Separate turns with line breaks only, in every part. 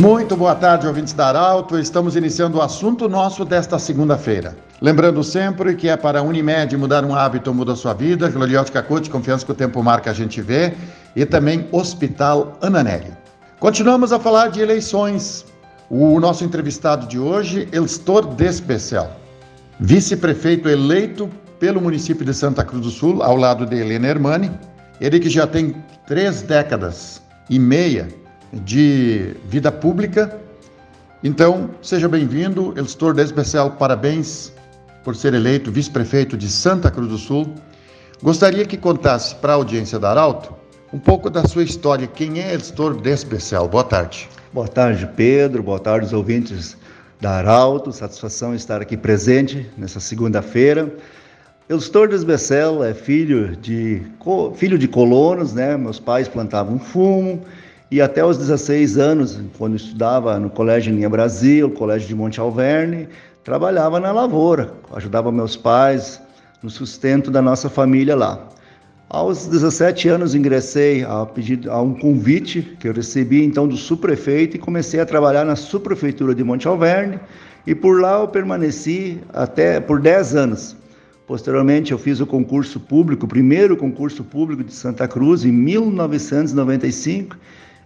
Muito boa tarde, ouvintes da Arauto. Estamos iniciando o assunto nosso desta segunda-feira. Lembrando sempre que é para a Unimed mudar um hábito muda sua vida. Gloriótica Coach, confiança que o tempo marca, a gente vê. E também Hospital Ananelli. Continuamos a falar de eleições. O nosso entrevistado de hoje, Elstor Despecial, vice-prefeito eleito pelo município de Santa Cruz do Sul, ao lado de Helena Hermani. Ele que já tem três décadas e meia de vida pública. Então, seja bem-vindo, Elstor Despecial, parabéns por ser eleito vice-prefeito de Santa Cruz do Sul. Gostaria que contasse para a audiência da Arauto um pouco da sua história. Quem é Elstor Despecial? Boa tarde.
Boa tarde, Pedro. Boa tarde, os ouvintes da Arauto. Satisfação estar aqui presente nessa segunda-feira. Elstor Desbecel é filho de, filho de colonos, né? Meus pais plantavam fumo e até os 16 anos, quando estudava no Colégio Linha Brasil, Colégio de Monte Alverne, trabalhava na lavoura, ajudava meus pais no sustento da nossa família lá. Aos 17 anos ingressei a, pedir, a um convite que eu recebi então do subprefeito e comecei a trabalhar na subprefeitura de Monte Alverne e por lá eu permaneci até por 10 anos. Posteriormente eu fiz o concurso público, o primeiro concurso público de Santa Cruz em 1995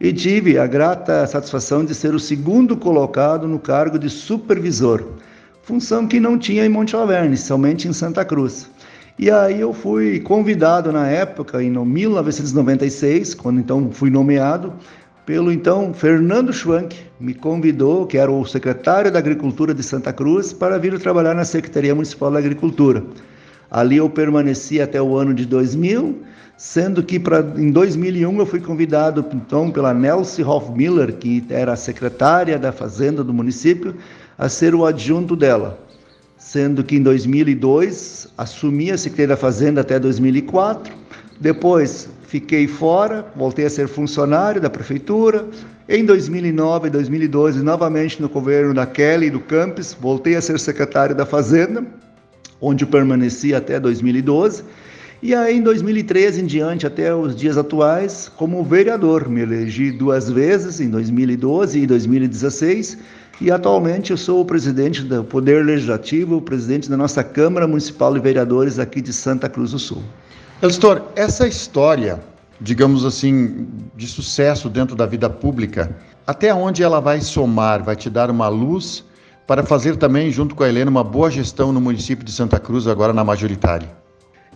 e tive a grata satisfação de ser o segundo colocado no cargo de supervisor, função que não tinha em Monte Alverne, somente em Santa Cruz. E aí eu fui convidado na época, em 1996, quando então fui nomeado, pelo então Fernando Schwank, me convidou, que era o secretário da Agricultura de Santa Cruz, para vir trabalhar na Secretaria Municipal da Agricultura. Ali eu permaneci até o ano de 2000 sendo que pra, em 2001 eu fui convidado então pela Nelsie Hofmiller, que era a secretária da Fazenda do município, a ser o adjunto dela, sendo que em 2002 assumi a Secretaria da Fazenda até 2004, depois fiquei fora, voltei a ser funcionário da prefeitura, em 2009 e 2012 novamente no governo da Kelly e do Campos, voltei a ser secretário da Fazenda, onde permaneci até 2012, e aí, em 2013 em diante, até os dias atuais, como vereador, me elegi duas vezes, em 2012 e 2016, e atualmente eu sou o presidente do Poder Legislativo, o presidente da nossa Câmara Municipal de Vereadores aqui de Santa Cruz do Sul.
Elstor, essa história, digamos assim, de sucesso dentro da vida pública, até onde ela vai somar, vai te dar uma luz para fazer também, junto com a Helena, uma boa gestão no município de Santa Cruz, agora na majoritária?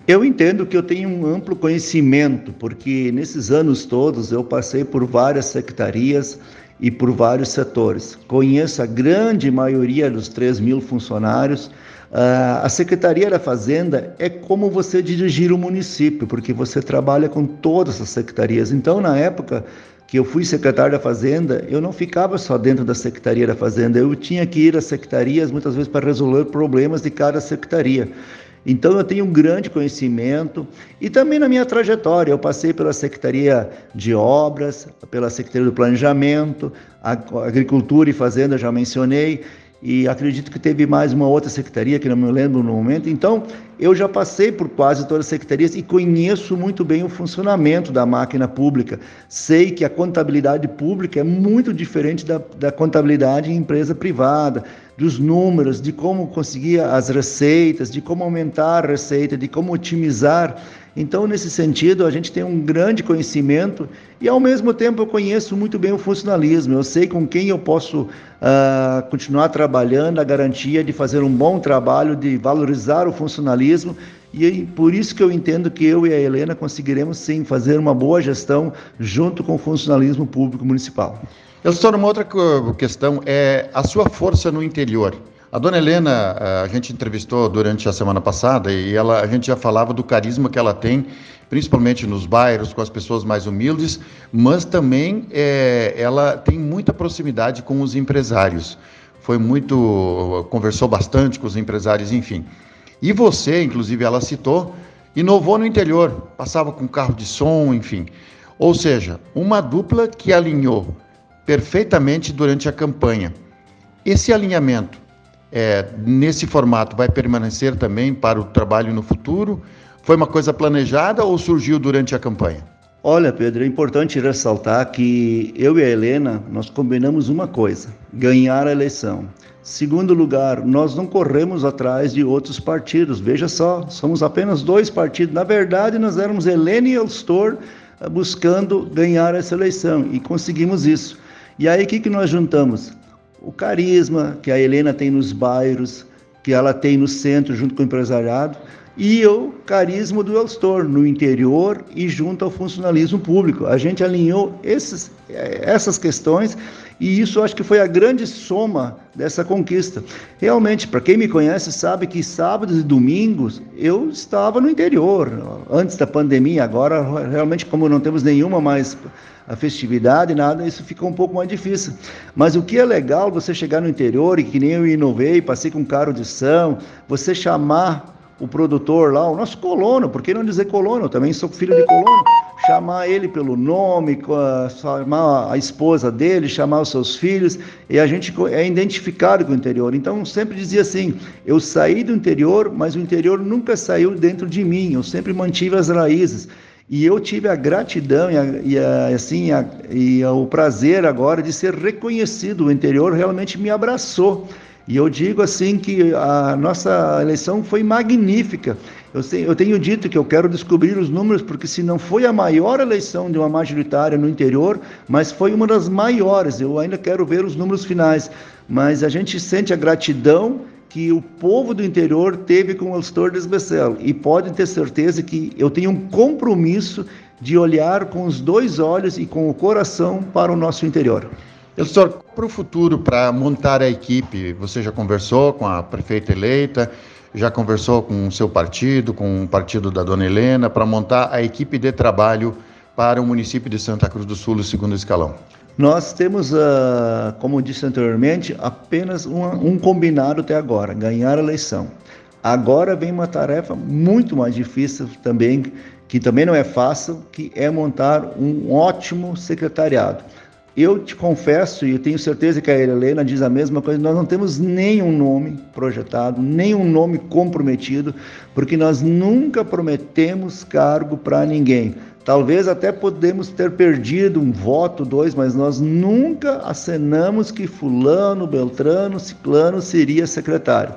Eu entendo que eu tenho um amplo conhecimento, porque nesses anos todos eu passei por várias secretarias e por vários setores. Conheço a grande maioria dos 3 mil funcionários. Uh, a Secretaria da Fazenda é como você dirigir o município, porque você trabalha com todas as secretarias. Então, na época que eu fui secretário da Fazenda, eu não ficava só dentro da Secretaria da Fazenda, eu tinha que ir às secretarias muitas vezes para resolver problemas de cada secretaria. Então eu tenho um grande conhecimento e também na minha trajetória eu passei pela Secretaria de Obras, pela Secretaria do Planejamento, Agricultura e Fazenda já mencionei e acredito que teve mais uma outra secretaria que não me lembro no momento. Então, eu já passei por quase todas as secretarias e conheço muito bem o funcionamento da máquina pública. Sei que a contabilidade pública é muito diferente da, da contabilidade em empresa privada, dos números, de como conseguir as receitas, de como aumentar a receita, de como otimizar então, nesse sentido, a gente tem um grande conhecimento e, ao mesmo tempo, eu conheço muito bem o funcionalismo. Eu sei com quem eu posso uh, continuar trabalhando, a garantia de fazer um bom trabalho, de valorizar o funcionalismo. E por isso que eu entendo que eu e a Helena conseguiremos, sim, fazer uma boa gestão junto com o funcionalismo público municipal.
Eu estou numa outra questão, é a sua força no interior. A dona Helena, a gente entrevistou durante a semana passada e ela, a gente já falava do carisma que ela tem, principalmente nos bairros, com as pessoas mais humildes, mas também é, ela tem muita proximidade com os empresários. Foi muito, conversou bastante com os empresários, enfim. E você, inclusive, ela citou, inovou no interior, passava com carro de som, enfim. Ou seja, uma dupla que alinhou perfeitamente durante a campanha. Esse alinhamento é, nesse formato vai permanecer também para o trabalho no futuro? Foi uma coisa planejada ou surgiu durante a campanha?
Olha, Pedro, é importante ressaltar que eu e a Helena, nós combinamos uma coisa: ganhar a eleição. Segundo lugar, nós não corremos atrás de outros partidos. Veja só, somos apenas dois partidos. Na verdade, nós éramos Helena e Elstor eh, buscando ganhar essa eleição e conseguimos isso. E aí, o que, que nós juntamos? O carisma que a Helena tem nos bairros, que ela tem no centro, junto com o empresariado, e o carisma do Elstor no interior e junto ao funcionalismo público. A gente alinhou esses, essas questões e isso acho que foi a grande soma dessa conquista. Realmente, para quem me conhece, sabe que sábados e domingos eu estava no interior, antes da pandemia. Agora, realmente, como não temos nenhuma mais a festividade, nada, isso fica um pouco mais difícil. Mas o que é legal você chegar no interior e que nem eu inovei, passei com carro de som, você chamar o produtor lá, o nosso colono, por que não dizer colono? Eu também sou filho de colono. Chamar ele pelo nome, chamar a esposa dele, chamar os seus filhos, e a gente é identificado com o interior. Então, sempre dizia assim: eu saí do interior, mas o interior nunca saiu dentro de mim, eu sempre mantive as raízes. E eu tive a gratidão e, a, e a, assim, a, e o prazer agora de ser reconhecido. O interior realmente me abraçou. E eu digo assim que a nossa eleição foi magnífica. Eu, sei, eu, tenho dito que eu quero descobrir os números, porque se não foi a maior eleição de uma majoritária no interior, mas foi uma das maiores. Eu ainda quero ver os números finais. Mas a gente sente a gratidão que o povo do interior teve com o Elstor Desbecelo. E pode ter certeza que eu tenho um compromisso de olhar com os dois olhos e com o coração para o nosso interior.
Elstor, para o futuro, para montar a equipe, você já conversou com a prefeita eleita, já conversou com o seu partido, com o partido da dona Helena, para montar a equipe de trabalho para o município de Santa Cruz do Sul, o segundo escalão?
Nós temos, uh, como disse anteriormente, apenas um combinado até agora: ganhar a eleição. Agora vem uma tarefa muito mais difícil também, que também não é fácil, que é montar um ótimo secretariado. Eu te confesso, e tenho certeza que a Helena diz a mesma coisa, nós não temos nenhum nome projetado, nenhum nome comprometido, porque nós nunca prometemos cargo para ninguém. Talvez até podemos ter perdido um voto, dois, mas nós nunca acenamos que fulano, beltrano, ciclano seria secretário.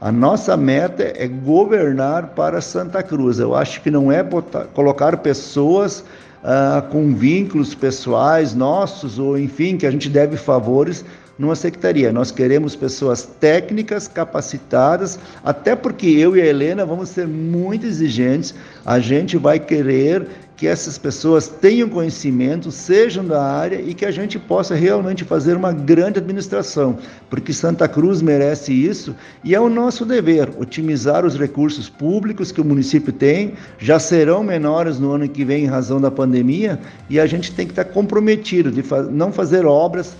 A nossa meta é governar para Santa Cruz. Eu acho que não é botar, colocar pessoas uh, com vínculos pessoais nossos, ou enfim, que a gente deve favores numa secretaria. Nós queremos pessoas técnicas, capacitadas, até porque eu e a Helena vamos ser muito exigentes. A gente vai querer que essas pessoas tenham conhecimento, sejam da área e que a gente possa realmente fazer uma grande administração, porque Santa Cruz merece isso e é o nosso dever otimizar os recursos públicos que o município tem, já serão menores no ano que vem em razão da pandemia e a gente tem que estar comprometido de não fazer obras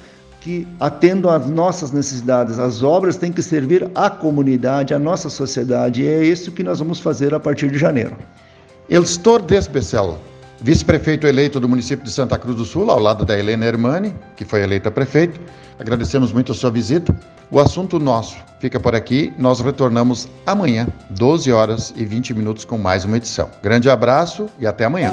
que atendam às nossas necessidades. As obras têm que servir à comunidade, à nossa sociedade, e é isso que nós vamos fazer a partir de janeiro.
Elstor Desbecel, vice-prefeito eleito do município de Santa Cruz do Sul, ao lado da Helena Hermani, que foi eleita prefeito. Agradecemos muito a sua visita. O assunto nosso fica por aqui. Nós retornamos amanhã, 12 horas e 20 minutos, com mais uma edição. Grande abraço e até amanhã.